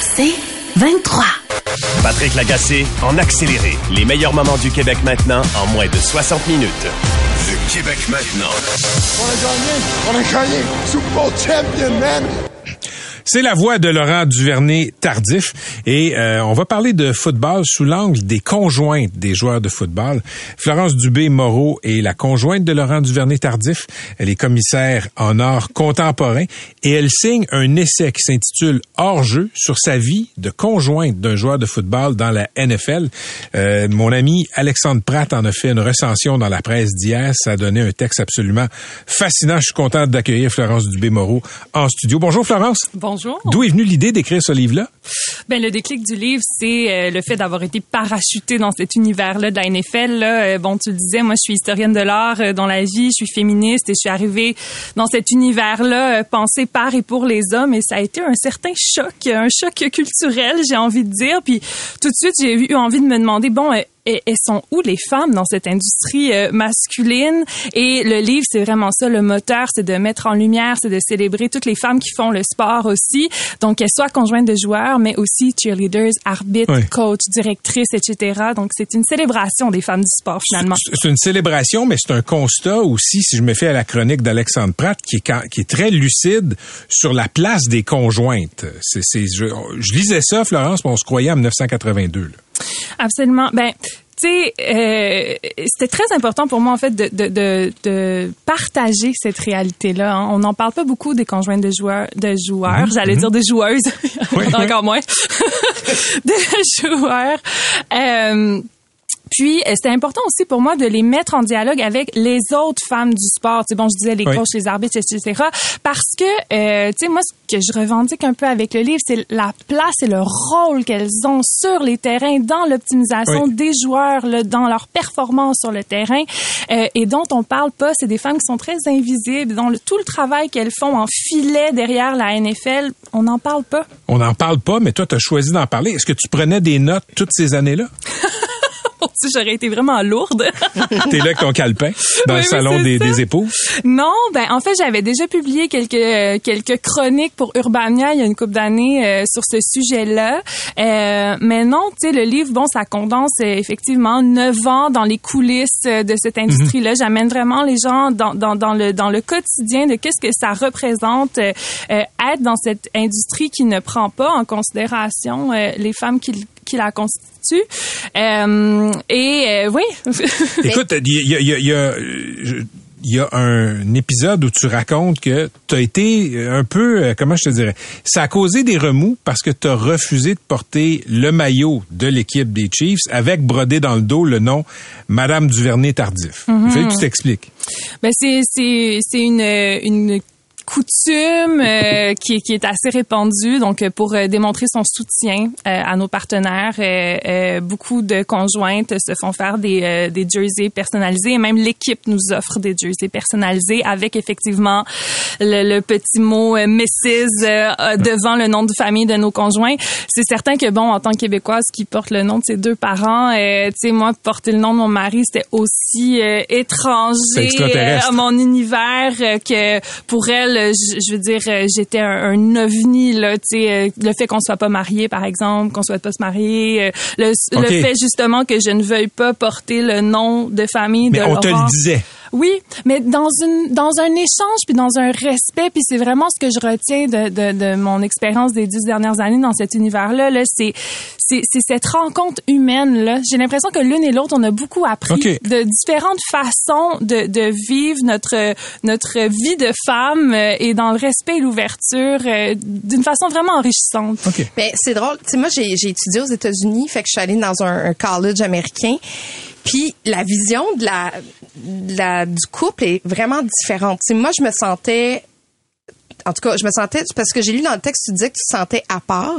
C'est 23. Patrick Lagacé en accéléré. Les meilleurs moments du Québec maintenant en moins de 60 minutes. Le Québec maintenant. On a gagné! On a gagné! Super Bowl champion, man! C'est la voix de Laurent Duvernay tardif et euh, on va parler de football sous l'angle des conjointes des joueurs de football. Florence Dubé Moreau est la conjointe de Laurent Duvernay tardif. Elle est commissaire en art contemporain et elle signe un essai qui s'intitule Hors jeu sur sa vie de conjointe d'un joueur de football dans la NFL. Euh, mon ami Alexandre Pratt en a fait une recension dans la presse d'hier. Ça a donné un texte absolument fascinant. Je suis content d'accueillir Florence Dubé Moreau en studio. Bonjour Florence. D'où est venue l'idée d'écrire ce livre-là? Ben, le déclic du livre, c'est euh, le fait d'avoir été parachuté dans cet univers-là de la NFL. Là. Euh, bon, tu le disais, moi, je suis historienne de l'art euh, dans la vie, je suis féministe et je suis arrivée dans cet univers-là pensé par et pour les hommes et ça a été un certain choc, un choc culturel, j'ai envie de dire. Puis tout de suite, j'ai eu envie de me demander, bon, elles sont où les femmes dans cette industrie euh, masculine? Et le livre c'est vraiment ça le moteur c'est de mettre en lumière c'est de célébrer toutes les femmes qui font le sport aussi donc qu'elles soient conjointes de joueurs mais aussi cheerleaders arbitres Oui. coachs directrices etc donc c'est une célébration des femmes du sport finalement C'est une célébration, mais c'est un constat aussi, si je me fais à la chronique d'Alexandre Pratt, qui est, quand- qui est très lucide sur la place des conjointes. C'est, c'est- je, je lisais ça, Florence, mais on se croyait en 1982. là. Absolument. Ben, tu sais, euh, c'était très important pour moi en fait de, de, de, de partager cette réalité-là. hein. On n'en parle pas beaucoup des conjointes de joueurs, de joueurs. J'allais dire de joueuses, Oui, encore moins, de joueurs. Euh, puis, euh, c'était important aussi pour moi de les mettre en dialogue avec les autres femmes du sport. Tu sais, bon, je disais les Oui. coachs, les arbitres, etc. Parce que, euh, tu sais, moi, ce que je revendique un peu avec le livre, c'est la place et le rôle qu'elles ont sur les terrains, dans l'optimisation Oui. des joueurs, là, dans leur performance sur le terrain, euh, et dont on parle pas. C'est des femmes qui sont très invisibles, dont le- tout le travail qu'elles font en filet derrière la NFL, on n'en parle pas. On n'en parle pas, mais toi, tu as choisi d'en parler. Est-ce que tu prenais des notes toutes ces années-là? J'aurais été vraiment lourde. T'es là avec ton calepin dans Oui, le salon des, des épouses? Non, ben en fait j'avais déjà publié quelques euh, quelques chroniques pour Urbania il y a une couple d'années euh, sur ce sujet-là. Euh, mais non, tu sais le livre bon ça condense euh, effectivement neuf ans dans les coulisses euh, de cette industrie-là. J'amène vraiment les gens dans, dans dans le dans le quotidien de qu'est-ce que ça représente être dans cette industrie qui ne prend pas en considération euh, les femmes qui qui la constituent. Euh, et euh, oui. Écoute, il y a, il y a- il y a, euh, je- il y a un épisode où tu racontes que tu as été un peu, euh, comment je te dirais, ça a causé des remous parce que tu as refusé de porter le maillot de l'équipe des Chiefs avec brodé dans le dos le nom Madame Duvernay Tardif. Il fallait que tu t'expliques. Ben c'est c'est c'est une une coutume euh, qui, est- qui est assez répandue. Donc euh, pour euh, démontrer son soutien euh, à nos partenaires euh, euh, beaucoup de conjointes se font faire des euh, des jerseys personnalisés. Et même l'équipe nous offre des jerseys personnalisés avec effectivement le, le petit mot euh, Mrs devant le nom de famille de nos conjoints. C'est certain que bon en tant que québécoise qui porte le nom de ses deux parents euh, tu sais moi porter le nom de mon mari c'était aussi euh, étranger à mon univers que pour elle je, je veux dire euh, j'étais un, un ovni là tu sais euh, le fait qu'on soit pas marié par exemple qu'on souhaite pas se marier euh, le, fait justement que je ne veuille pas porter le nom de famille Mais de on te le disait. Oui, mais dans une dans un échange puis dans un respect puis c'est vraiment ce que je retiens de de, de mon expérience des dix dernières années dans cet univers là là c'est c'est c'est cette rencontre humaine là. J'ai l'impression que l'une et l'autre on a beaucoup appris de différentes façons de de vivre notre notre vie de femme euh, et dans le respect et l'ouverture euh, d'une façon vraiment enrichissante. OK. Ben, c'est drôle. Tu sais, moi, j'ai, j'ai étudié aux États-Unis, fait que je suis allée dans un, un college américain. Puis la vision de la, de la- du couple est vraiment différente. Tu sais, moi, je me sentais en tout cas, je me sentais parce que j'ai lu dans le texte tu disais que tu te sentais à part.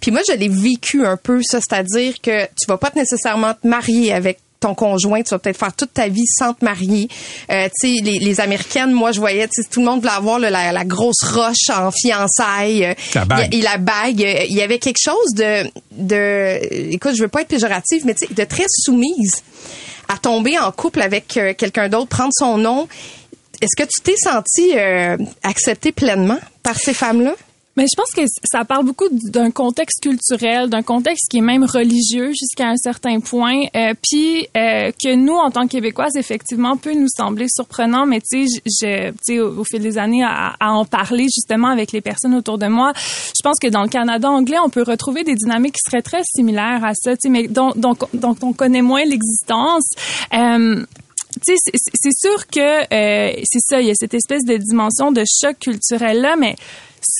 Puis moi, je l'ai vécu un peu ça, c'est-à-dire que tu vas pas nécessairement te marier avec ton conjoint, tu vas peut-être faire toute ta vie sans te marier. Euh, tu sais, les, les Américaines, moi, je voyais, tu sais, tout le monde voulait avoir là, la, la grosse roche en fiançailles. euh, La bague. Et la bague. Il y avait quelque chose de, de, écoute, je veux pas être péjorative, mais tu sais, de très soumise à tomber en couple avec euh, quelqu'un d'autre, prendre son nom. Est-ce que tu t'es senti euh, acceptée pleinement par ces femmes-là? Mais je pense que ça parle beaucoup d'un contexte culturel, d'un contexte qui est même religieux jusqu'à un certain point, euh, puis euh, que nous, en tant que Québécoises, effectivement, peut nous sembler surprenant, mais tu sais, je, tu sais, au, fil des années, à, en parler justement avec les personnes autour de moi, je pense que dans le Canada anglais, on peut retrouver des dynamiques qui seraient très similaires à ça, tu sais, mais dont, dont, dont on connaît moins l'existence. Euh, c'est- sûr que euh, c'est ça, il y a cette espèce de dimension de choc culturel là, mais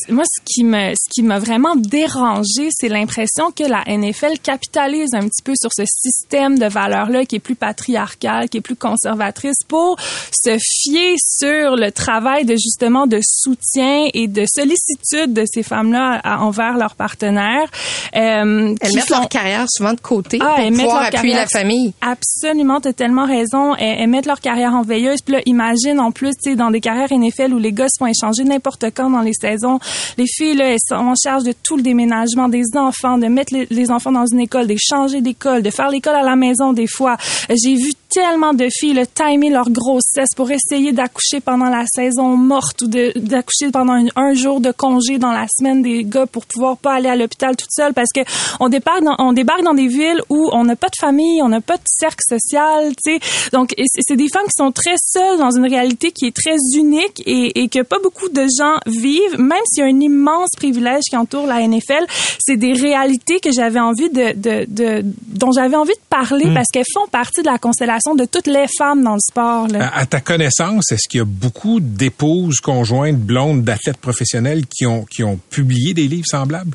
moi, ce qui me, ce qui m'a vraiment dérangé, c'est l'impression que la NFL capitalise un petit peu sur ce système de valeurs-là qui est plus patriarcal, qui est plus conservatrice, pour se fier sur le travail de justement de soutien et de sollicitude de ces femmes-là envers leurs partenaires. Euh, Elles mettent font- leur carrière souvent de côté ah, pour pouvoir leur appuyer la famille. Absolument, t'as tellement raison. Elles, elles mettent leur carrière en veilleuse. Puis là, imagine en plus, tu sais, dans des carrières NFL où les gars se font échanger n'importe quand dans les saisons. Les filles, elles sont en charge de tout le déménagement des enfants, de mettre les, enfants dans une école, de changer d'école, de faire l'école à la maison des fois. J'ai vu tellement de filles là, timer leur grossesse pour essayer d'accoucher pendant la saison morte ou d'accoucher pendant un, un jour de congé dans la semaine des gars pour pouvoir pas aller à l'hôpital toute seule parce que on débarque dans, on débarque dans des villes où on n'a pas de famille, on n'a pas de cercle social, tu sais. Donc c'est des femmes qui sont très seules dans une réalité qui est très unique et, et que pas beaucoup de gens vivent, même s'il y a un immense privilège qui entoure la NFL. C'est des réalités que j'avais envie de, de, de dont j'avais envie de parler parce qu'elles font partie de la constellation de toutes les femmes dans le sport. Là. À, à ta connaissance, est-ce qu'il y a beaucoup d'épouses, conjointes, blondes, d'athlètes professionnels qui ont, qui ont publié des livres semblables?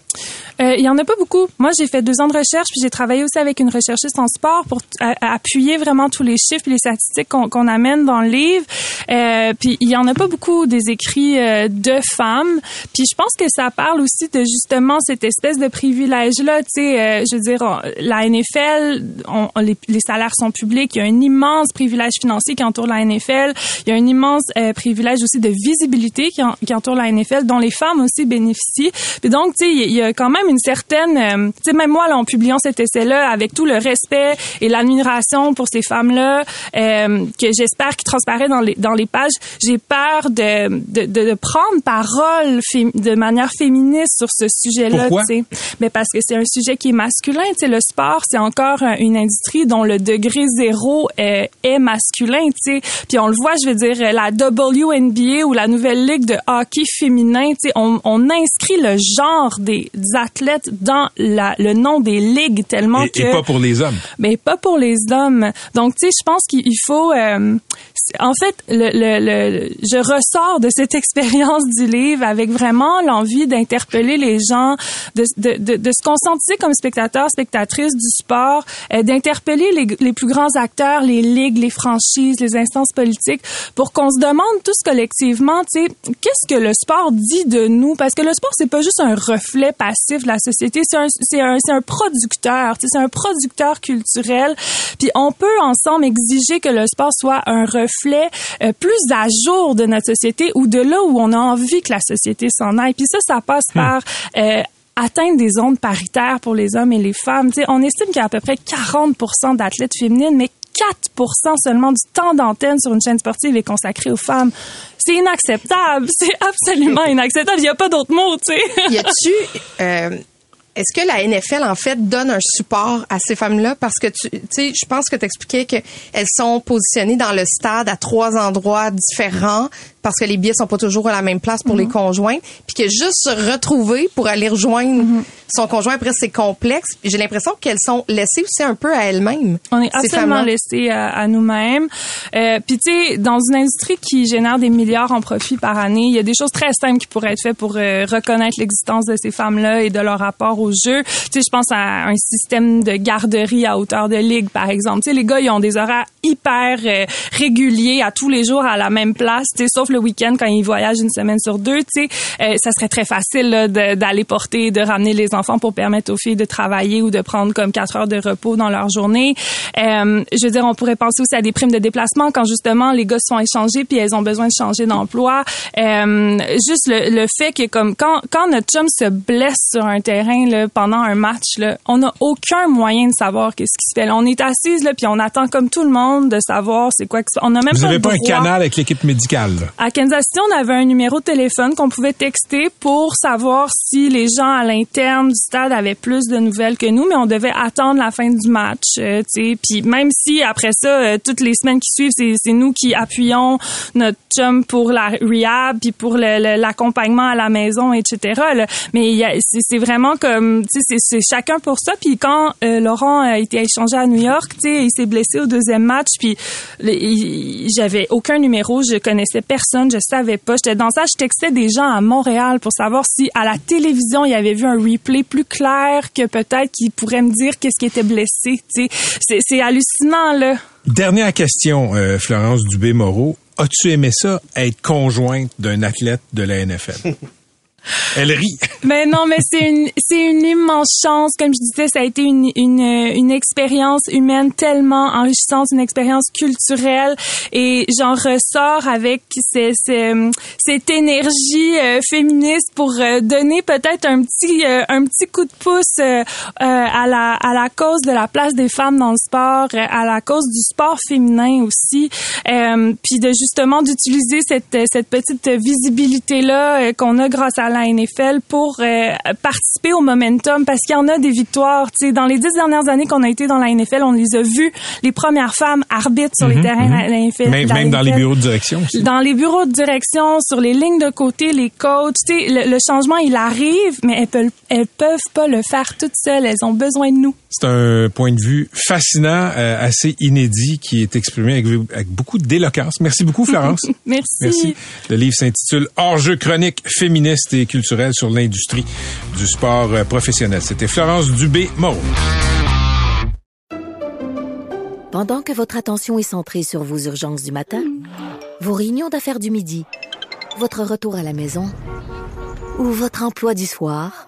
Euh, il y en a pas beaucoup. Moi, j'ai fait deux ans de recherche, puis j'ai travaillé aussi avec une recherchiste en sport pour appuyer vraiment tous les chiffres et les statistiques qu'on amène dans le livre. Euh, puis il y en a pas beaucoup des écrits euh, de femmes. Puis je pense que ça parle aussi de justement cette espèce de privilège-là. Tu sais, je veux dire, on- la NFL, on- on- les, les salaires sont publics. Il y a un immense privilège financier qui entoure la NFL. Il y a un immense euh, privilège aussi de visibilité qui, en- qui entoure la NFL, dont les femmes aussi bénéficient. Puis donc, tu sais, il y a- quand même une certaine, euh, tu sais, même moi, là, en publiant cet essai-là, avec tout le respect et l'admiration pour ces femmes-là, euh, que j'espère qui transparaît dans les dans les pages, j'ai peur de, de, de, de prendre parole de manière féministe sur ce sujet-là. Pourquoi? tu sais. Mais parce que c'est un sujet qui est masculin. Tu sais, le sport, c'est encore une industrie dont le degré zéro euh, est masculin. Tu sais, puis on le voit, je veux dire, euh, la WNBA ou la nouvelle ligue de hockey féminin. Tu sais, on, on inscrit le genre des athlètes dans la, le nom des ligues tellement Et, que et pas pour les hommes. mais pas pour les hommes. Donc, tu sais, je pense qu'il faut... euh, en fait, le, le, le- je ressors de cette expérience du livre avec vraiment l'envie d'interpeller les gens, de, de, de, de se conscientiser comme spectateur, spectatrice du sport, euh, d'interpeller les, les plus grands acteurs, les ligues, les franchises, les instances politiques, pour qu'on se demande tous collectivement, tu sais, qu'est-ce que le sport dit de nous? Parce que le sport, c'est pas juste un reflet passif de la société, c'est un, un, un producteur, tu sais, c'est un producteur culturel. Puis on peut ensemble exiger que le sport soit un reflet euh, plus à jour de notre société ou de là où on a envie que la société s'en aille. Puis ça, ça passe par euh, atteindre des ondes paritaires pour les hommes et les femmes. Tu sais, on estime qu'il y a à peu près 40% d'athlètes féminines, mais 4% seulement du temps d'antenne sur une chaîne sportive est consacré aux femmes. C'est inacceptable. C'est absolument inacceptable. Il n'y a pas d'autre mot, tu sais. Y a-tu euh, est-ce que la NFL en fait donne un support à ces femmes-là? Parce que tu sais je pense que tu expliquais que elles sont positionnées dans le stade à trois endroits différents parce que les billets sont pas toujours à la même place pour les conjoints puis que juste se retrouver pour aller rejoindre Mm-hmm. son conjoint après c'est complexe j'ai l'impression qu'elles sont laissées aussi un peu à elles-mêmes. On est absolument femmes-là. laissé à, à nous-mêmes. Euh, Puis tu sais, dans une industrie qui génère des milliards en profit par année, il y a des choses très simples qui pourraient être faites pour euh, reconnaître l'existence de ces femmes-là et de leur rapport au jeu. Tu sais, je pense à un système de garderie à hauteur de ligue, par exemple. Tu sais, les gars, ils ont des horaires hyper euh, réguliers à tous les jours à la même place. Tu sais, sauf sauf le week-end quand ils voyagent une semaine sur deux, tu sais, euh, ça serait très facile d'aller porter, de ramener les enfants pour permettre aux filles de travailler ou de prendre comme quatre heures de repos dans leur journée. Euh, je veux dire, on pourrait penser aussi à des primes de déplacement quand justement les gars sont échangés puis elles ont besoin de changer d'emploi. Euh, juste le, le, fait que comme quand, quand notre chum se blesse sur un terrain là, pendant un match, là, on n'a aucun moyen de savoir qu'est-ce qui se fait. Là, on est assise là puis on attend comme tout le monde de savoir c'est quoi que on a même Vous pas n'avez le pas un canal avec l'équipe médicale. À Kansas City, on avait un numéro de téléphone qu'on pouvait texter pour savoir si les gens à l'interne du stade avaient plus de nouvelles que nous, mais on devait attendre la fin du match. euh. Puis même si après ça, euh, toutes les semaines qui suivent, c'est, nous qui appuyons notre chum pour la rehab, puis pour l'accompagnement à la maison, etc. là. Mais c'est, vraiment comme, c'est, chacun pour ça. Puis quand euh, Laurent a été échangé à New York, il s'est blessé au deuxième match, puis j'avais aucun numéro, je connaissais personne, je savais pas. J'étais dans ça, je textais des gens à Montréal pour savoir si à la télévision il y avait vu un replay plus clair que peut-être qu'ils pourraient me dire qu'est-ce qui était blessé. Tu sais, c'est, c'est hallucinant là. Dernière question, euh, Florence Dubé-Moreau. As-tu aimé ça, être conjointe d'un athlète de la NFL? Elle rit. Mais non, mais c'est une c'est une immense chance. Comme je disais, ça a été une une une expérience humaine tellement enrichissante, une expérience culturelle, et j'en ressors avec ces- ces- cette énergie euh, féministe pour euh, donner peut-être un petit euh, un petit coup de pouce à la à la cause de la place des femmes dans le sport, à la cause du sport féminin aussi, puis de justement d'utiliser cette cette petite visibilité là qu'on a grâce à la NFL pour euh, participer au momentum parce qu'il y en a des victoires. Tu sais, dans les dix dernières années qu'on a été dans la NFL, on les a vues les premières femmes arbitres sur les terrains de la NFL. Même, dans les bureaux de direction aussi. Dans les bureaux de direction, sur les lignes de côté, les coachs, le, le changement, il arrive, mais elles peuvent, elles peuvent pas le faire toutes seules. Elles ont besoin de nous. C'est un point de vue fascinant, euh, assez inédit, qui est exprimé avec, avec beaucoup d'éloquence. Merci beaucoup, Florence. Merci. Merci. Le livre s'intitule Hors-jeu chronique féministe et culturel sur l'industrie du sport euh, professionnel. C'était Florence Dubé-Moreau. Pendant que votre attention est centrée sur vos urgences du matin, vos réunions d'affaires du midi, votre retour à la maison ou votre emploi du soir,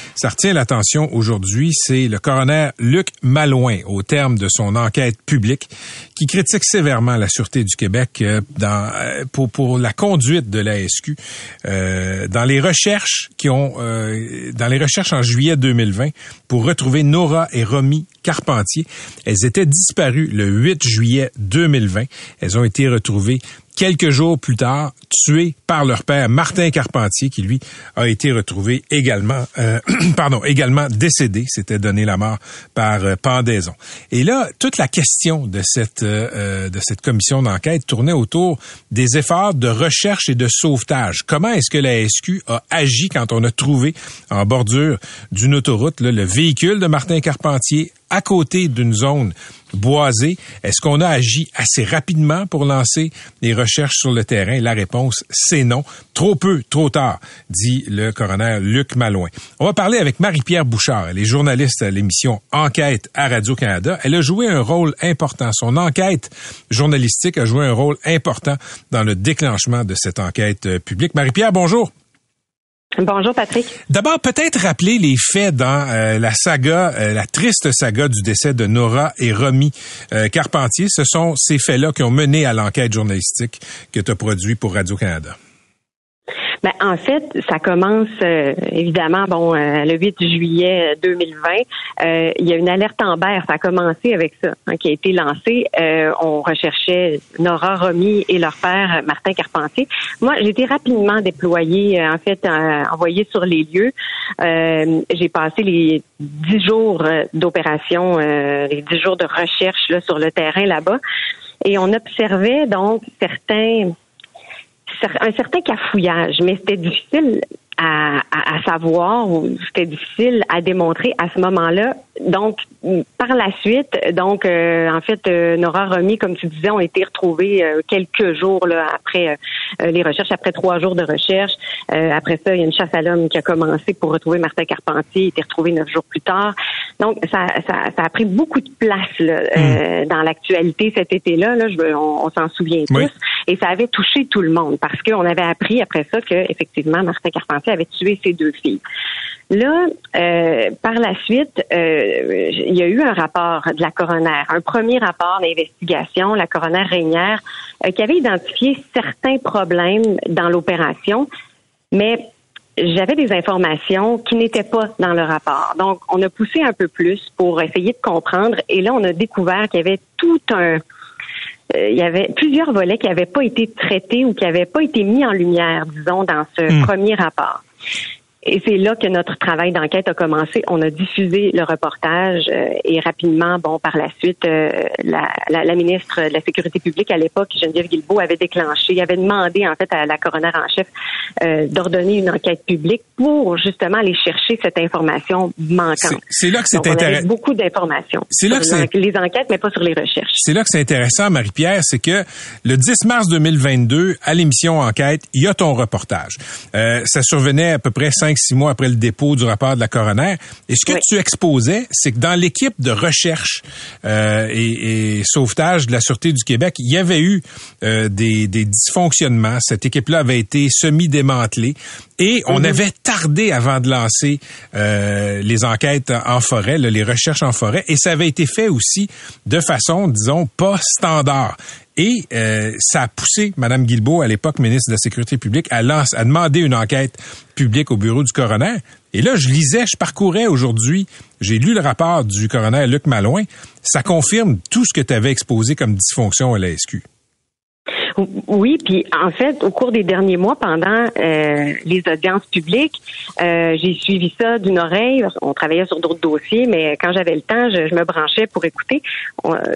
Ça retient l'attention aujourd'hui, c'est le coroner Luc Malouin, au terme de son enquête publique, qui critique sévèrement la Sûreté du Québec euh, dans, euh, pour, pour la conduite de la SQ. Euh, dans les recherches qui ont, euh, dans les recherches en juillet 2020, pour retrouver Nora et Romy Carpentier, elles étaient disparues le 8 juillet 2020. Elles ont été retrouvées quelques jours plus tard, tuées par leur père Martin Carpentier, qui lui a été retrouvé également, euh, pardon, également décédé. S'était donné la mort par euh, pendaison. Et là, toute la question de cette euh, de cette commission d'enquête tournait autour des efforts de recherche et de sauvetage. Comment est-ce que la SQ a agi quand on a trouvé en bordure d'une autoroute le véhicule de Martin Carpentier à côté d'une zone boisée. Est-ce qu'on a agi assez rapidement pour lancer les recherches sur le terrain? La réponse, c'est non. Trop peu, trop tard, dit le coroner Luc Malouin. On va parler avec Marie-Pierre Bouchard. Elle est journaliste à l'émission Enquête à Radio-Canada. Elle a joué un rôle important. Son enquête journalistique a joué un rôle important dans le déclenchement de cette enquête euh, publique. Marie-Pierre, bonjour. Bonjour Patrick. D'abord, peut-être rappeler les faits dans euh, la saga, euh, la triste saga du décès de Nora et Romy euh, Carpentier. Ce sont ces faits-là qui ont mené à l'enquête journalistique que tu as produit pour Radio-Canada. Ben, en fait, ça commence euh, évidemment, bon, euh, le 8 juillet 2020. Euh, il y a une alerte Amber. Ça a commencé avec ça, hein, qui a été lancée. Euh, on recherchait Nora Romy et leur père Martin Carpentier. Moi, j'ai été rapidement déployée, euh, en fait, euh, envoyée sur les lieux. Euh, j'ai passé les dix jours euh, d'opération, euh, les dix jours de recherche là, sur le terrain là-bas, et on observait donc certains un certain cafouillage, mais c'était difficile à, à, à savoir ou c'était difficile à démontrer à ce moment-là. Donc, par la suite, donc euh, en fait, euh, Nora Romy, comme tu disais, ont été retrouvés euh, quelques jours là, après les recherches, après trois jours de recherche. après ça, il y a une chasse à l'homme qui a commencé pour retrouver Martin Carpentier, il a été retrouvé neuf jours plus tard. Donc, ça, ça, ça a pris beaucoup de place là, hmm. dans l'actualité cet été-là. Là, je, on, s'en souvient tous. Et ça avait touché tout le monde parce qu'on avait appris après ça que effectivement Martin Carpentier avait tué ses deux filles. Là, euh, par la suite, euh, il y a eu un rapport de la coroner, un premier rapport d'investigation, la coroner Régnière, euh, qui avait identifié certains problèmes dans l'opération, mais j'avais des informations qui n'étaient pas dans le rapport. Donc, on a poussé un peu plus pour essayer de comprendre, et là, on a découvert qu'il y avait tout un il y avait plusieurs volets qui n'avaient pas été traités ou qui n'avaient pas été mis en lumière, disons, dans ce hmm. premier rapport. Et c'est là que notre travail d'enquête a commencé. On a diffusé le reportage euh, et rapidement, bon, par la suite, euh, la, la, la, ministre de la Sécurité publique à l'époque, Geneviève Guilbeault, avait déclenché, avait demandé en fait à la coroner en chef euh, d'ordonner une enquête publique pour justement aller chercher cette information manquante. C'est là que c'est intéressant. Beaucoup d'informations. C'est là que c'est les enquêtes, mais pas sur les recherches. C'est là que c'est intéressant, Marie-Pierre, c'est que le 10 mars 2022, à l'émission Enquête, il y a ton reportage. ça survenait à peu près cinq six mois après le dépôt du rapport de la coroner. Et ce que tu exposais, c'est que dans l'équipe de recherche euh, et, sauvetage de la Sûreté du Québec, il y avait eu euh, des, dysfonctionnements. Cette équipe-là avait été semi-démantelée. Et on mhm. avait tardé avant de lancer euh, les enquêtes en forêt, les recherches en forêt, et ça avait été fait aussi de façon, disons, pas standard. Et euh, ça a poussé Mme Guilbeault, à l'époque ministre de la Sécurité publique, à, à demander une enquête publique au bureau du coroner. Et là, je lisais, je parcourais aujourd'hui, j'ai lu le rapport du coroner Luc Malouin. Ça confirme tout ce que tu avais exposé comme dysfonction à la SQ. Oui, puis en fait, au cours des derniers mois, pendant euh, les audiences publiques, euh, j'ai suivi ça d'une oreille. On travaillait sur d'autres dossiers, mais quand j'avais le temps, je, me branchais pour écouter.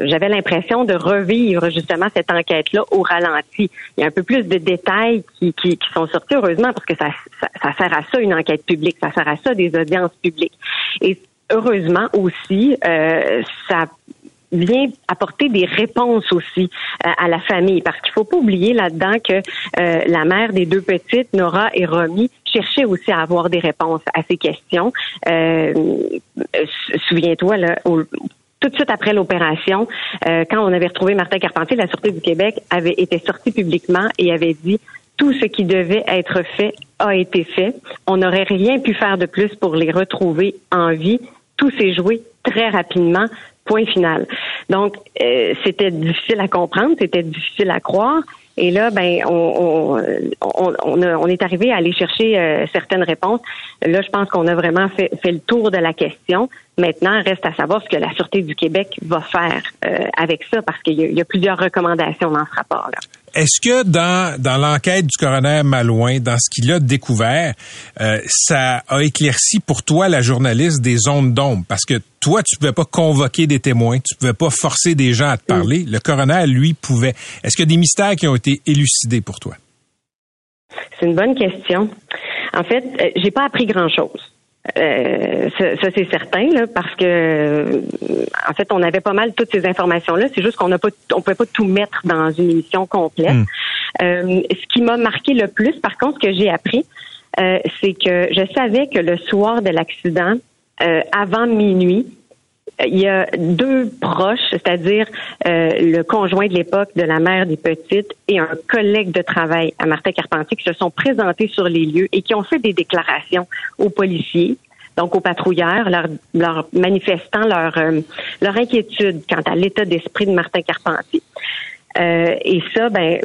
J'avais l'impression de revivre justement cette enquête-là au ralenti. Il y a un peu plus de détails qui, qui, sont sortis, heureusement, parce que ça, ça, ça sert à ça une enquête publique, ça sert à ça des audiences publiques. Et heureusement aussi, euh, ça vient apporter des réponses aussi euh, à la famille. Parce qu'il faut pas oublier là-dedans que euh, la mère des deux petites, Nora et Romy, cherchait aussi à avoir des réponses à ces questions. Euh, souviens-toi, tout de suite après l'opération, quand on avait retrouvé Martin Carpentier, la Sûreté du Québec avait été sortie publiquement et avait dit tout ce qui devait être fait a été fait. On n'aurait rien pu faire de plus pour les retrouver en vie. Tout s'est joué très rapidement Point final. Donc, euh, c'était difficile à comprendre, c'était difficile à croire. Et là, ben, on, on, on, est arrivé à aller chercher euh, certaines réponses. Là, je pense qu'on a vraiment fait, fait, le tour de la question. Maintenant, reste à savoir ce que la Sûreté du Québec va faire euh, avec ça, parce qu'il y, a plusieurs recommandations dans ce rapport-là. Est-ce que dans, dans l'enquête du coroner Malouin, dans ce qu'il a découvert, euh, ça a éclairci pour toi, la journaliste, des zones d'ombre? Parce que toi, tu pouvais pas convoquer des témoins, tu pouvais pas forcer des gens à te parler. Le coroner, lui, pouvait. Est-ce qu'il y a des mystères qui ont été élucidés pour toi? C'est une bonne question. En fait, euh, j'ai pas appris grand-chose. Euh, ça, c'est certain, là, parce que en fait, on avait pas mal toutes ces informations-là. C'est juste qu'on n'a pas, on pouvait pas tout mettre dans une émission complète. Hmm. Euh, ce qui m'a marqué le plus, par contre, ce que j'ai appris, euh, c'est que je savais que le soir de l'accident, avant minuit, il y a deux proches, c'est-à-dire le conjoint de l'époque de la mère des petites et un collègue de travail à Martin Carpentier qui se sont présentés sur les lieux et qui ont fait des déclarations aux policiers donc aux patrouilleurs, leur, leur manifestant leur, euh, leur inquiétude quant à l'état d'esprit de Martin Carpentier. Euh, et ça, ben,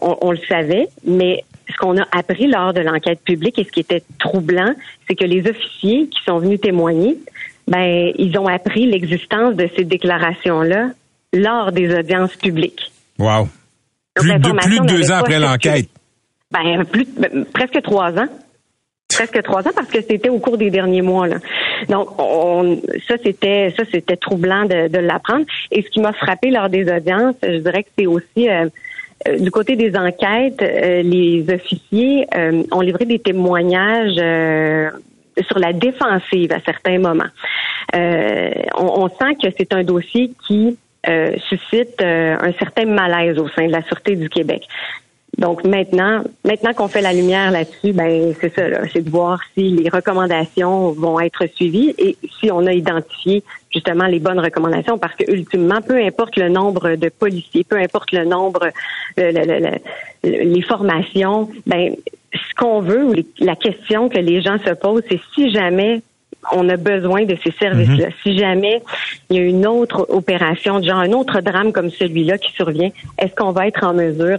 on, le savait, mais ce qu'on a appris lors de l'enquête publique et ce qui était troublant, c'est que les officiers qui sont venus témoigner, ben, ils ont appris l'existence de ces déclarations-là lors des audiences publiques. Wow. Plus, de, plus de deux ans après l'enquête. Ben, plus, ben, presque trois ans presque trois ans parce que c'était au cours des derniers mois. Là. Donc, on, ça c'était ça c'était troublant de, de l'apprendre. Et ce qui m'a frappé lors des audiences, je dirais que c'est aussi euh, Euh, du côté des enquêtes, euh, les officiers euh, ont livré des témoignages sur la défensive à certains moments. On, on, sent que c'est un dossier qui suscite un certain malaise au sein de la Sûreté du Québec. Donc maintenant, maintenant qu'on fait la lumière là-dessus, ben c'est ça, c'est de voir si les recommandations vont être suivies et si on a identifié justement les bonnes recommandations, parce que ultimement, peu importe le nombre de policiers, peu importe le nombre, les formations, ben ce qu'on veut ou la question que les gens se posent, c'est si jamais on a besoin de ces services-là. Mm-hmm. Si jamais il y a une autre opération, genre un autre drame comme celui-là qui survient, est-ce qu'on va être en mesure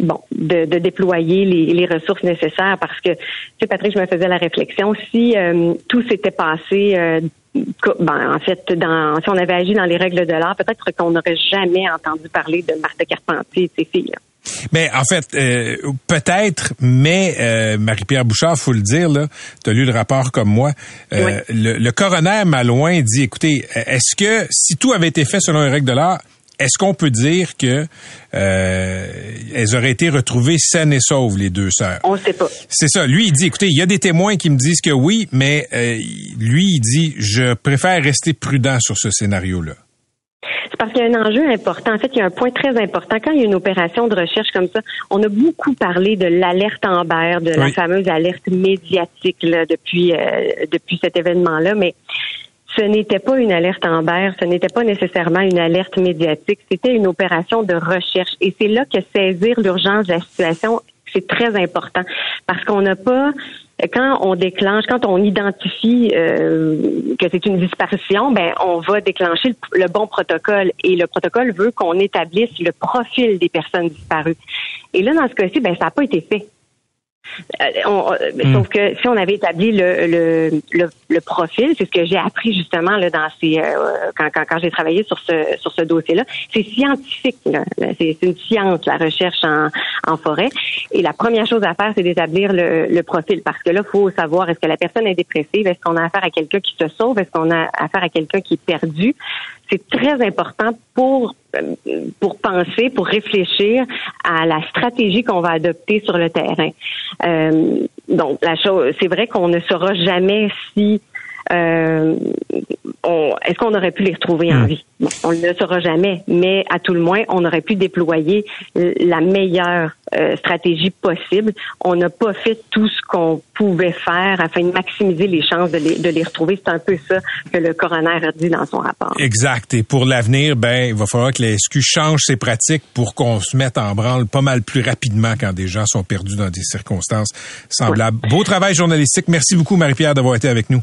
bon, de, de déployer les, les, ressources nécessaires? Parce que, tu sais, Patrick, je me faisais la réflexion, si euh, tout s'était passé, euh, ben, en fait, dans, si on avait agi dans les règles de l'art, peut-être qu'on n'aurait jamais entendu parler de Marthe Carpentier et ses filles. Mais en fait, euh, peut-être, mais Marie-Pierre Bouchard, faut le dire, là, tu as lu le rapport comme moi. le, le, coroner Malouin dit, écoutez, est-ce que si tout avait été fait selon les règles de l'art, est-ce qu'on peut dire que euh, elles auraient été retrouvées saines et sauves, les deux sœurs? On ne sait pas. C'est ça. Lui, il dit, écoutez, il y a des témoins qui me disent que oui, mais euh, lui, il dit, je préfère rester prudent sur ce scénario-là. C'est parce qu'il y a un enjeu important. En fait, il y a un point très important. Quand il y a une opération de recherche comme ça, on a beaucoup parlé de l'alerte Amber, de la fameuse alerte médiatique là, depuis euh, depuis cet événement-là, mais ce n'était pas une alerte Amber, ce n'était pas nécessairement une alerte médiatique, c'était une opération de recherche. Et c'est là que saisir l'urgence de la situation, c'est très important parce qu'on n'a pas quand on déclenche, quand on identifie euh, que c'est une disparition, ben on va déclencher le, bon protocole et le protocole veut qu'on établisse le profil des personnes disparues. Et là, dans ce cas-ci, ben ça n'a pas été fait. Euh, euh, hmm. Sauf que si on avait établi le, le, le, profil, c'est ce que j'ai appris justement là, dans ces, euh, quand, quand, quand j'ai travaillé sur ce, sur ce dossier-là, c'est scientifique. C'est une science, la recherche en, en forêt. Et la première chose à faire, c'est d'établir le, le profil. Parce que là, il faut savoir est-ce que la personne est dépressive, est-ce qu'on a affaire à quelqu'un qui se sauve, est-ce qu'on a affaire à quelqu'un qui est perdu? C'est très important pour pour penser, pour réfléchir à la stratégie qu'on va adopter sur le terrain. Euh, donc, la chose, c'est vrai qu'on ne saura jamais si euh, est-ce qu'on aurait pu les retrouver en hmm. vie? on ne le saura jamais, mais à tout le moins, on aurait pu déployer la meilleure euh, stratégie possible. On n'a pas fait tout ce qu'on pouvait faire afin de maximiser les chances de les, de les retrouver. C'est un peu ça que le coroner a dit dans son rapport. Exact. Et pour l'avenir, ben, il va falloir que la SQ change ses pratiques pour qu'on se mette en branle pas mal plus rapidement quand des gens sont perdus dans des circonstances semblables. Beau travail journalistique. Merci beaucoup, Marie-Pierre, d'avoir été avec nous.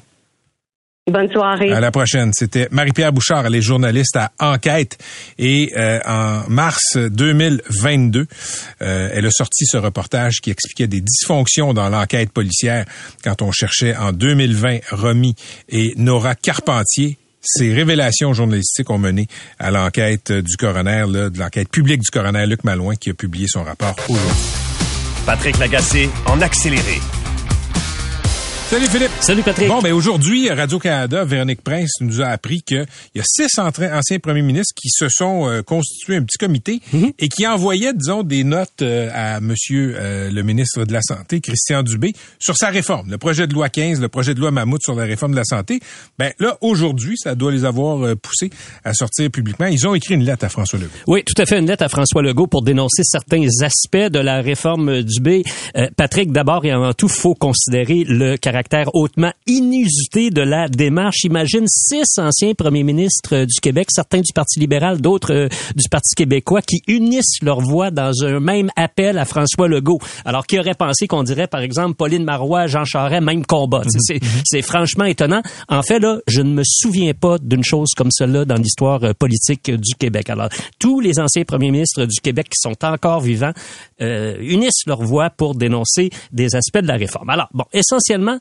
Bonne soirée. À la prochaine. C'était Marie-Pierre Bouchard, elle est journaliste à Enquête. Et euh, en mars 2022, euh, elle a sorti ce reportage qui expliquait des dysfonctions dans l'enquête policière quand on cherchait en 2020 Romy et Nora Carpentier. Ces révélations journalistiques ont mené à l'enquête du coroner, là, de l'enquête publique du coroner Luc Malouin qui a publié son rapport aujourd'hui. Patrick Lagacé en accéléré. Salut Philippe. Salut Patrick. Bon, ben aujourd'hui, Radio-Canada, Véronique Prince nous a appris qu'il y a six anciens premiers ministres qui se sont euh, constitués un petit comité mhm. et qui envoyaient, disons, des notes euh, à monsieur euh, le ministre de la Santé, Christian Dubé, sur sa réforme. Le projet de loi 15, le projet de loi Mammouth sur la réforme de la santé. Ben là, aujourd'hui, ça doit les avoir poussés à sortir publiquement. Ils ont écrit une lettre à François Legault. Oui, tout à fait, une lettre à François Legault pour dénoncer certains aspects de la réforme Dubé. Patrick, d'abord et avant tout, faut considérer le caractère hautement inusité de la démarche. Imagine six anciens premiers ministres du Québec, certains du Parti libéral, d'autres euh, du Parti québécois, qui unissent leur voix dans un même appel à François Legault. Alors, qui aurait pensé qu'on dirait, par exemple, Pauline Marois, Jean Charest, même combat? Mhm. Mhm. C'est franchement étonnant. En fait, là, je ne me souviens pas d'une chose comme cela dans l'histoire euh, politique du Québec. Alors, tous les anciens premiers ministres du Québec qui sont encore vivants euh, unissent leur voix pour dénoncer des aspects de la réforme. Alors, bon, essentiellement,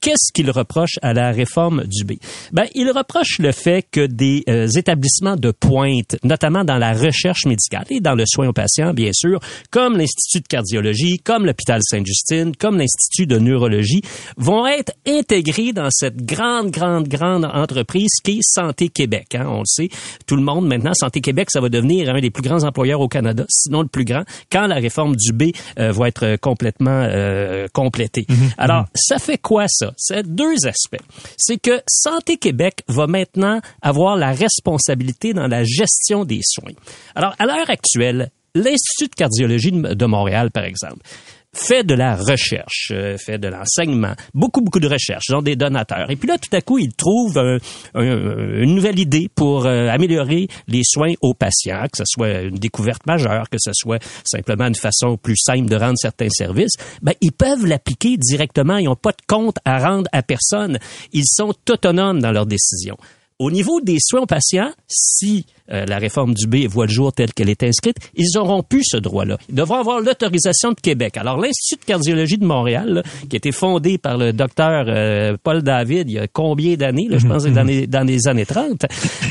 Qu'est-ce qu'il reproche à la réforme du B? Ben, il reproche le fait que des euh, établissements de pointe, notamment dans la recherche médicale et dans le soin aux patients, bien sûr, comme l'Institut de cardiologie, comme l'hôpital Sainte-Justine, comme l'Institut de neurologie, vont être intégrés dans cette grande, grande, grande entreprise qui est Santé Québec. Hein, on le sait, tout le monde maintenant, Santé Québec, ça va devenir un des plus grands employeurs au Canada, sinon le plus grand, quand la réforme du B euh, va être complètement euh, complétée. Mhm. Alors, ça fait quoi ça? C'est deux aspects. C'est que Santé Québec va maintenant avoir la responsabilité dans la gestion des soins. Alors, à l'heure actuelle, l'Institut de cardiologie de de Montréal, par exemple, fait de la recherche, euh, fait de l'enseignement, beaucoup, beaucoup de recherche, ont des donateurs. Et puis là, tout à coup, ils trouvent un- un- une nouvelle idée pour euh, améliorer les soins aux patients, que ce soit une découverte majeure, que ce soit simplement une façon plus simple de rendre certains services. Ben, ils peuvent l'appliquer directement, ils n'ont pas de compte à rendre à personne. Ils sont autonomes dans leurs décisions. Au niveau des soins aux patients, si euh, la réforme du B voit le jour telle qu'elle est inscrite, ils auront plus ce droit-là. Ils devront avoir l'autorisation de Québec. Alors, l'Institut de cardiologie de Montréal, là, qui a été fondé par le docteur euh, Paul David il y a combien d'années, je pense que dans les, dans les années 30,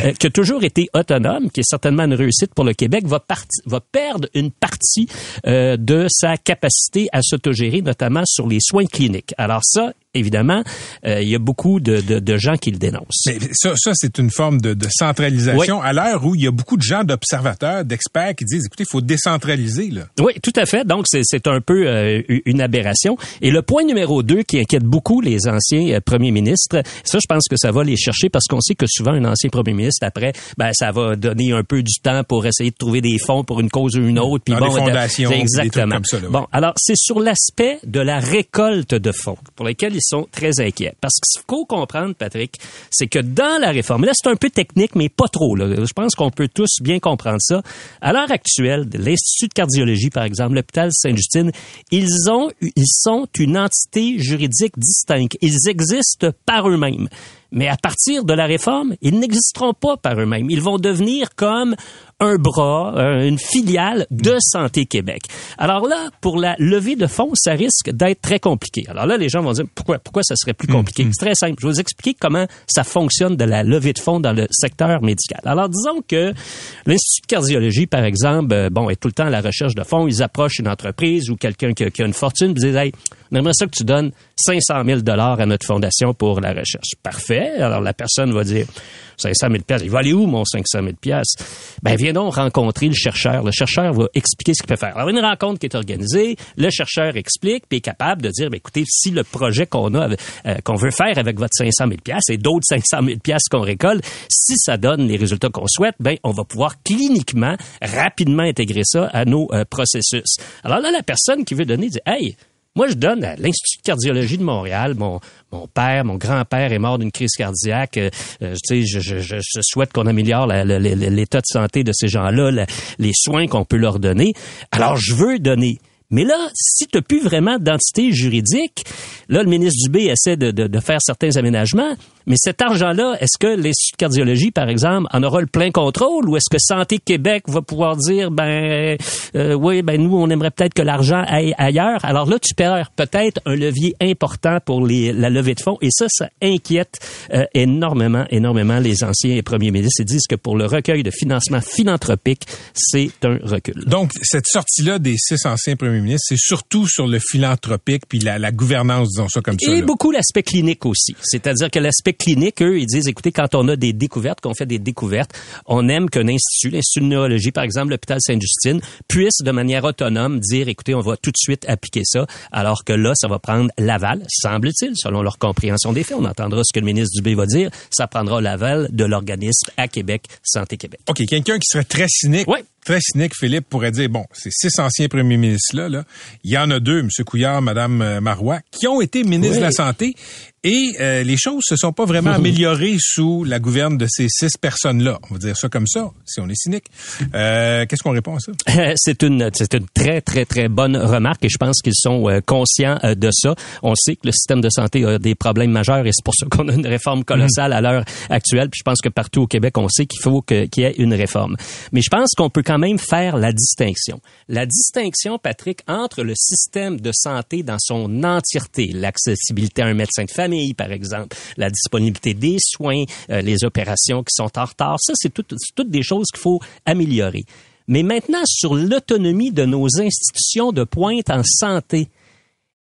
euh, qui a toujours été autonome, qui est certainement une réussite pour le Québec, va, parti- va perdre une partie euh, de sa capacité à s'autogérer, notamment sur les soins cliniques. Alors ça, évidemment, euh, il y a beaucoup de, de, de gens qui le dénoncent. Mais ça, ça c'est une forme de, de centralisation à l'heure où il y a beaucoup de gens, d'observateurs, d'experts qui disent, écoutez, il faut décentraliser. Là. Oui, tout à fait. Donc, c'est- c'est un peu euh, une aberration. Et le point numéro deux qui inquiète beaucoup les anciens euh, premiers ministres, ça, je pense que ça va les chercher parce qu'on sait que souvent, un ancien premier ministre, après, ben, ça va donner un peu du temps pour essayer de trouver des fonds pour une cause ou une autre. Puis bon, des fondations, de- des trucs exactement. comme ça, là, oui. bon, alors, c'est sur l'aspect de la récolte de fonds pour lesquels ils sont très inquiets. Parce que ce qu'il faut comprendre, Patrick, c'est que dans la réforme, là, c'est un peu technique, mais pas trop. Là. Je pense qu'on peut tous bien comprendre ça. À l'heure actuelle, l'Institut de cardiologie, par exemple, l'hôpital Sainte-Justine, ils ils sont une entité juridique distincte. Ils existent par eux-mêmes. Mais à partir de la réforme, ils n'existeront pas par eux-mêmes. Ils vont devenir comme un bras, euh, une filiale de Santé Québec. Alors là, pour la levée de fonds, ça risque d'être très compliqué. Alors là, les gens vont dire pourquoi pourquoi ça serait plus compliqué? C'est très simple. Je vais vous expliquer comment ça fonctionne de la levée de fonds dans le secteur médical. Alors disons que l'Institut de cardiologie, par exemple, euh, bon, est tout le temps à la recherche de fonds. Ils approchent une entreprise ou quelqu'un qui, a- qui a une fortune, ils disent hey, on aimerait ça que tu donnes 500 000 dollars à notre fondation pour la recherche. Parfait. Alors la personne va dire 500 000 pièces. Il va aller où mon 500 000 pièces Ben viens donc rencontrer le chercheur. Le chercheur va expliquer ce qu'il peut faire. Alors une rencontre qui est organisée, le chercheur explique puis est capable de dire ben, écoutez si le projet qu'on a euh, qu'on veut faire avec votre 500 000 pièces et d'autres 500 000 pièces qu'on récolte, si ça donne les résultats qu'on souhaite, ben on va pouvoir cliniquement rapidement intégrer ça à nos euh, processus. Alors là la personne qui veut donner dit hey moi, je donne à l'Institut de cardiologie de Montréal. Mon, père, mon grand-père est mort d'une crise cardiaque. Euh, euh, je, je, souhaite qu'on améliore l'état de santé de ces gens-là, les soins qu'on peut leur donner. Alors, je veux donner. Mais là, si tu n'as plus vraiment d'entité juridique, là, le ministre Dubé essaie de, de, de faire certains aménagements, mais cet argent-là, est-ce que l'Institut de cardiologie, par exemple, en aura le plein contrôle ou est-ce que Santé Québec va pouvoir dire, ben, euh, oui, ben, nous, on aimerait peut-être que l'argent aille ailleurs? Alors là, tu perds peut-être un levier important pour les, la levée de fonds et ça, ça inquiète euh, énormément, énormément les anciens premiers ministres. Ils disent que pour le recueil de financement philanthropique, c'est un recul. Donc, cette sortie-là des six anciens premiers ministres, c'est surtout sur le philanthropique puis la, la gouvernance, disons ça comme ça. Et là. beaucoup l'aspect clinique aussi. C'est-à-dire que l'aspect clinique, eux, ils disent, écoutez, quand on a des découvertes, qu'on fait des découvertes, on aime qu'un institut, l'Institut de neurologie, par exemple, l'hôpital Sainte-Justine, puisse de manière autonome dire, écoutez, on va tout de suite appliquer ça, alors que là, ça va prendre l'aval, semble-t-il, selon leur compréhension des faits. On entendra ce que le ministre Dubé va dire. Ça prendra l'aval de l'organisme à Québec, Santé Québec. OK, quelqu'un qui serait très cynique, Ouais. Très cynique, Philippe, pourrait dire, bon, ces six anciens premiers ministres-là, là, il y en a deux, M. Couillard, Mme euh, Marois, qui ont été ministres Oui. de la Santé et euh, les choses se sont pas vraiment améliorées sous la gouverne de ces six personnes-là. On va dire ça comme ça, si on est cynique. Euh, Qu'est-ce qu'on répond à ça? c'est une c'est une très très très bonne remarque et je pense qu'ils sont euh, conscients euh, de ça. On sait que le système de santé a des problèmes majeurs et c'est pour ça qu'on a une réforme colossale à l'heure actuelle. Puis je pense que partout au Québec, on sait qu'il faut qu'il y ait une réforme. Mais je pense qu'on peut quand même faire la distinction. La distinction, Patrick, entre le système de santé dans son entièreté, l'accessibilité à un médecin de famille par exemple, la disponibilité des soins, euh, les opérations qui sont en retard. Ça, c'est toutes des choses qu'il faut améliorer. Mais maintenant, sur l'autonomie de nos institutions de pointe en santé,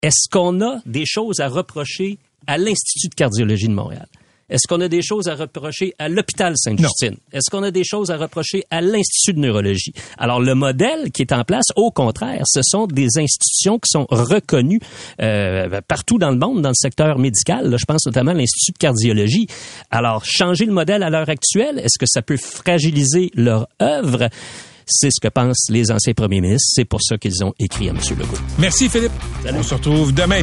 est-ce qu'on a des choses à reprocher à l'Institut de cardiologie de Montréal? Est-ce qu'on a des choses à reprocher à l'hôpital Sainte-Justine? Est-ce qu'on a des choses à reprocher à l'Institut de neurologie? Alors, le modèle qui est en place, au contraire, ce sont des institutions qui sont reconnues euh, partout dans le monde, dans le secteur médical. Là, je pense notamment à l'Institut de cardiologie. Alors, changer le modèle à l'heure actuelle, est-ce que ça peut fragiliser leur œuvre? C'est ce que pensent les anciens premiers ministres. C'est pour ça qu'ils ont écrit à M. Legault. Merci, Philippe. On se retrouve demain.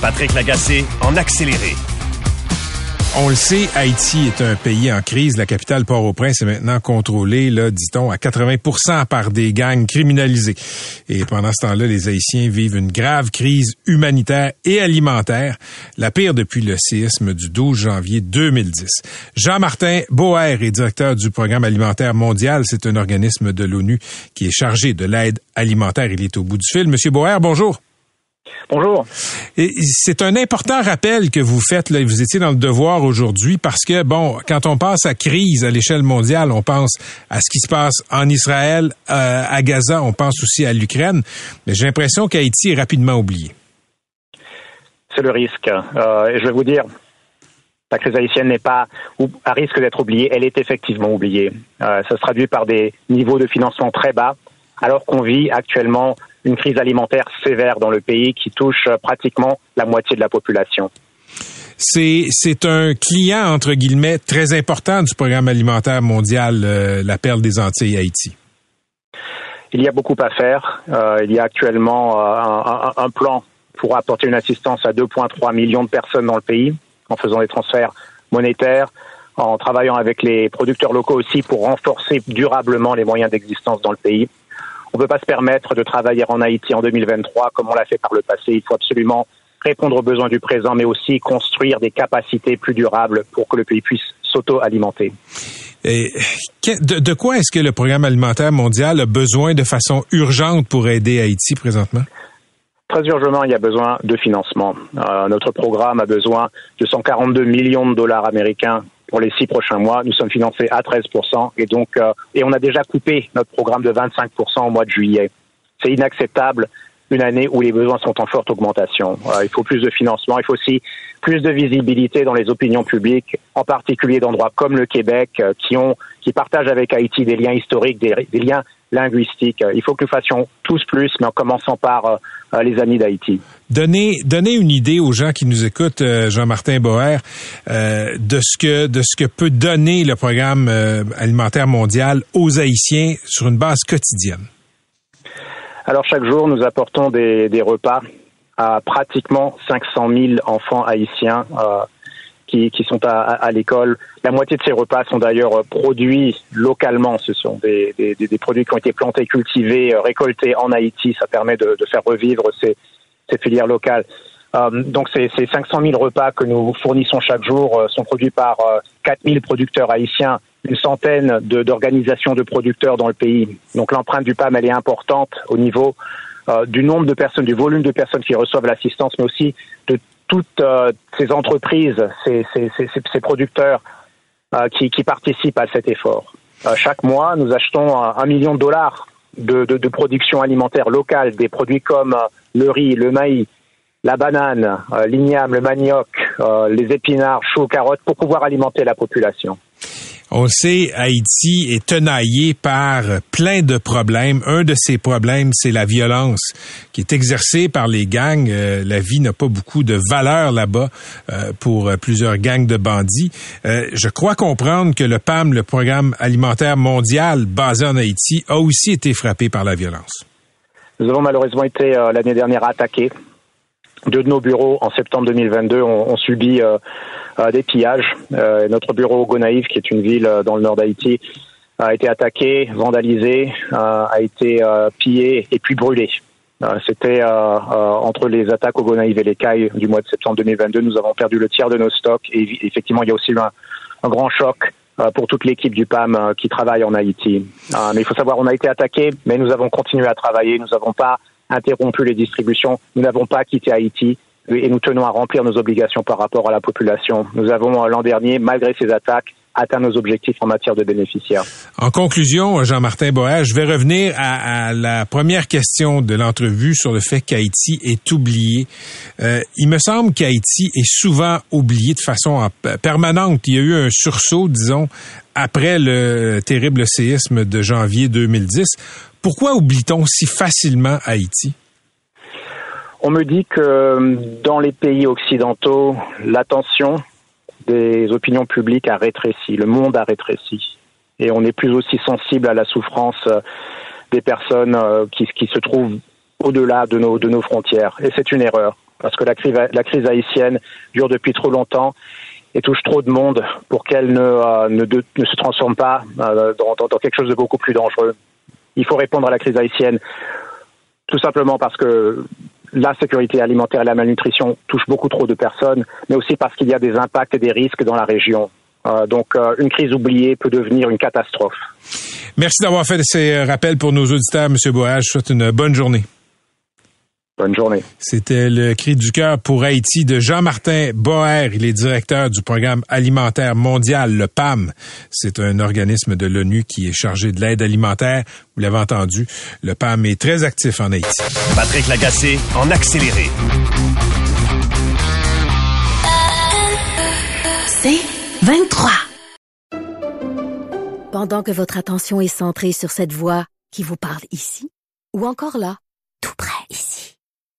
Patrick Lagacé en accéléré. On le sait, Haïti est un pays en crise. La capitale Port-au-Prince est maintenant contrôlée, là, dit-on, à 80% par des gangs criminalisés. Et pendant ce temps-là, les Haïtiens vivent une grave crise humanitaire et alimentaire, la pire depuis le séisme du 12 janvier 2010. Jean-Martin Boer est directeur du Programme alimentaire mondial. C'est un organisme de l'ONU qui est chargé de l'aide alimentaire. Il est au bout du fil. Monsieur Boer, bonjour. Bonjour. C'est un important rappel que vous faites. Là. Vous étiez dans le devoir aujourd'hui parce que, bon, quand on passe à crise à l'échelle mondiale, on pense à ce qui se passe en Israël, euh, à Gaza, on pense aussi à l'Ukraine. Mais j'ai l'impression qu'Haïti est rapidement oublié. C'est le risque. Euh, et je vais vous dire, la crise haïtienne n'est pas à risque d'être oubliée. Elle est effectivement oubliée. Euh, ça se traduit par des niveaux de financement très bas, alors qu'on vit actuellement une crise alimentaire sévère dans le pays qui touche euh, pratiquement la moitié de la population. C'est, un client, entre guillemets, très important du programme alimentaire mondial, euh, la perle des Antilles Haïti. Il y a beaucoup à faire. Euh, il y a actuellement un, un, plan pour apporter une assistance à 2,3 millions de personnes dans le pays en faisant des transferts monétaires, en travaillant avec les producteurs locaux aussi pour renforcer durablement les moyens d'existence dans le pays. On ne peut pas se permettre de travailler en Haïti en 2023 comme on l'a fait par le passé. Il faut absolument répondre aux besoins du présent, mais aussi construire des capacités plus durables pour que le pays puisse s'auto-alimenter. Et de, de quoi est-ce que le programme alimentaire mondial a besoin de façon urgente pour aider Haïti présentement? Très urgemment, il y a besoin de financement. Euh, notre programme a besoin de 142 millions de dollars américains pour les six prochains mois. Nous sommes financés à 13% et donc euh, et on a déjà coupé notre programme de 25% au mois de juillet. C'est inacceptable une année où les besoins sont en forte augmentation. Euh, il faut plus de financement, il faut aussi plus de visibilité dans les opinions publiques, en particulier d'endroits comme le Québec, euh, qui ont, qui partagent avec Haïti des liens historiques, des, des liens linguistiques. Il faut que nous fassions tous plus, mais en commençant par les amis d'Haïti. Donnez, donnez une idée aux gens qui nous écoutent, Jean-Martin Boer, euh, de ce que de ce que peut donner le programme alimentaire mondial aux Haïtiens sur une base quotidienne. Alors chaque jour, nous apportons des, des repas à pratiquement 500 000 enfants haïtiens euh, qui, sont à, l'école. La moitié de ces repas sont d'ailleurs produits localement. Ce sont des, des, produits qui ont été plantés, cultivés, euh, récoltés en Haïti. Ça permet de, faire revivre ces, ces filières locales. Euh, donc ces, ces 500 000 repas que nous fournissons chaque jour euh, sont produits par euh, 4 000 producteurs haïtiens une centaine d'organisations de, producteurs dans le pays. Donc l'empreinte du PAM, est importante au niveau euh, du nombre de personnes, du volume de personnes qui reçoivent l'assistance, mais aussi de toutes euh, ces entreprises, ces, ces, ces, producteurs euh, qui, qui, participent à cet effort. Euh, chaque mois, nous achetons un million de dollars de, de, de, production alimentaire locale, des produits comme le riz, le maïs, la banane, l'igname, le manioc, les épinards, choux, carottes, pour pouvoir alimenter la population. On le sait, Haïti est tenaillé par plein de problèmes. Un de ces problèmes, c'est la violence qui est exercée par les gangs. Euh, la vie n'a pas beaucoup de valeur là-bas euh, pour plusieurs gangs de bandits. Euh, je crois comprendre que le PAM, le Programme alimentaire mondial basé en Haïti, a aussi été frappé par la violence. Nous avons malheureusement été l'année dernière attaqués. Deux de nos bureaux en septembre 2022 ont, subi des pillages. notre bureau au Gonaïve, qui est une ville dans le nord d'Haïti, a été attaqué, vandalisé, a été pillé et puis brûlé. Euh, c'était euh, euh, entre les attaques au Gonaïve et les cailles du mois de septembre 2022, nous avons perdu le tiers de nos stocks et effectivement il y a aussi eu un, grand choc pour toute l'équipe du PAM qui travaille en Haïti. mais il faut savoir, on a été attaqué, mais nous avons continué à travailler, nous n'avons pas interrompu les distributions, nous n'avons pas quitté Haïti et nous tenons à remplir nos obligations par rapport à la population. Nous avons l'an dernier, malgré ces attaques, atteint nos objectifs en matière de bénéficiaires. En conclusion, Jean-Martin Boer, je vais revenir à, la première question de l'entrevue sur le fait qu'Haïti est oublié. Euh, il me semble qu'Haïti est souvent oublié de façon permanente. Il y a eu un sursaut, disons, après le terrible séisme de janvier 2010. Pourquoi oublie-t-on si facilement Haïti? On me dit que dans les pays occidentaux, l'attention des opinions publiques a rétréci, le monde a rétréci. Et on n'est plus aussi sensible à la souffrance euh, des personnes euh, qui, se trouvent au-delà de nos, frontières. Et c'est une erreur, parce que la crise, haïtienne dure depuis trop longtemps et touche trop de monde pour qu'elle ne, euh, se transforme pas dans, dans, dans quelque chose de beaucoup plus dangereux. Il faut répondre à la crise haïtienne tout simplement parce que la sécurité alimentaire et la malnutrition touchent beaucoup trop de personnes, mais aussi parce qu'il y a des impacts et des risques dans la région. Euh, donc, euh, une crise oubliée peut devenir une catastrophe. Merci d'avoir fait ces rappels pour nos auditeurs, M. Boage. Je souhaite une bonne journée. Bonne journée. C'était le cri du cœur pour Haïti de Jean-Martin Boer. Il est directeur du programme alimentaire mondial, le PAM. C'est un organisme de l'ONU qui est chargé de l'aide alimentaire. Vous l'avez entendu, le PAM est très actif en Haïti. Patrick Lagacé en accéléré. C'est 23. Pendant que votre attention est centrée sur cette voix qui vous parle ici, ou encore là, tout près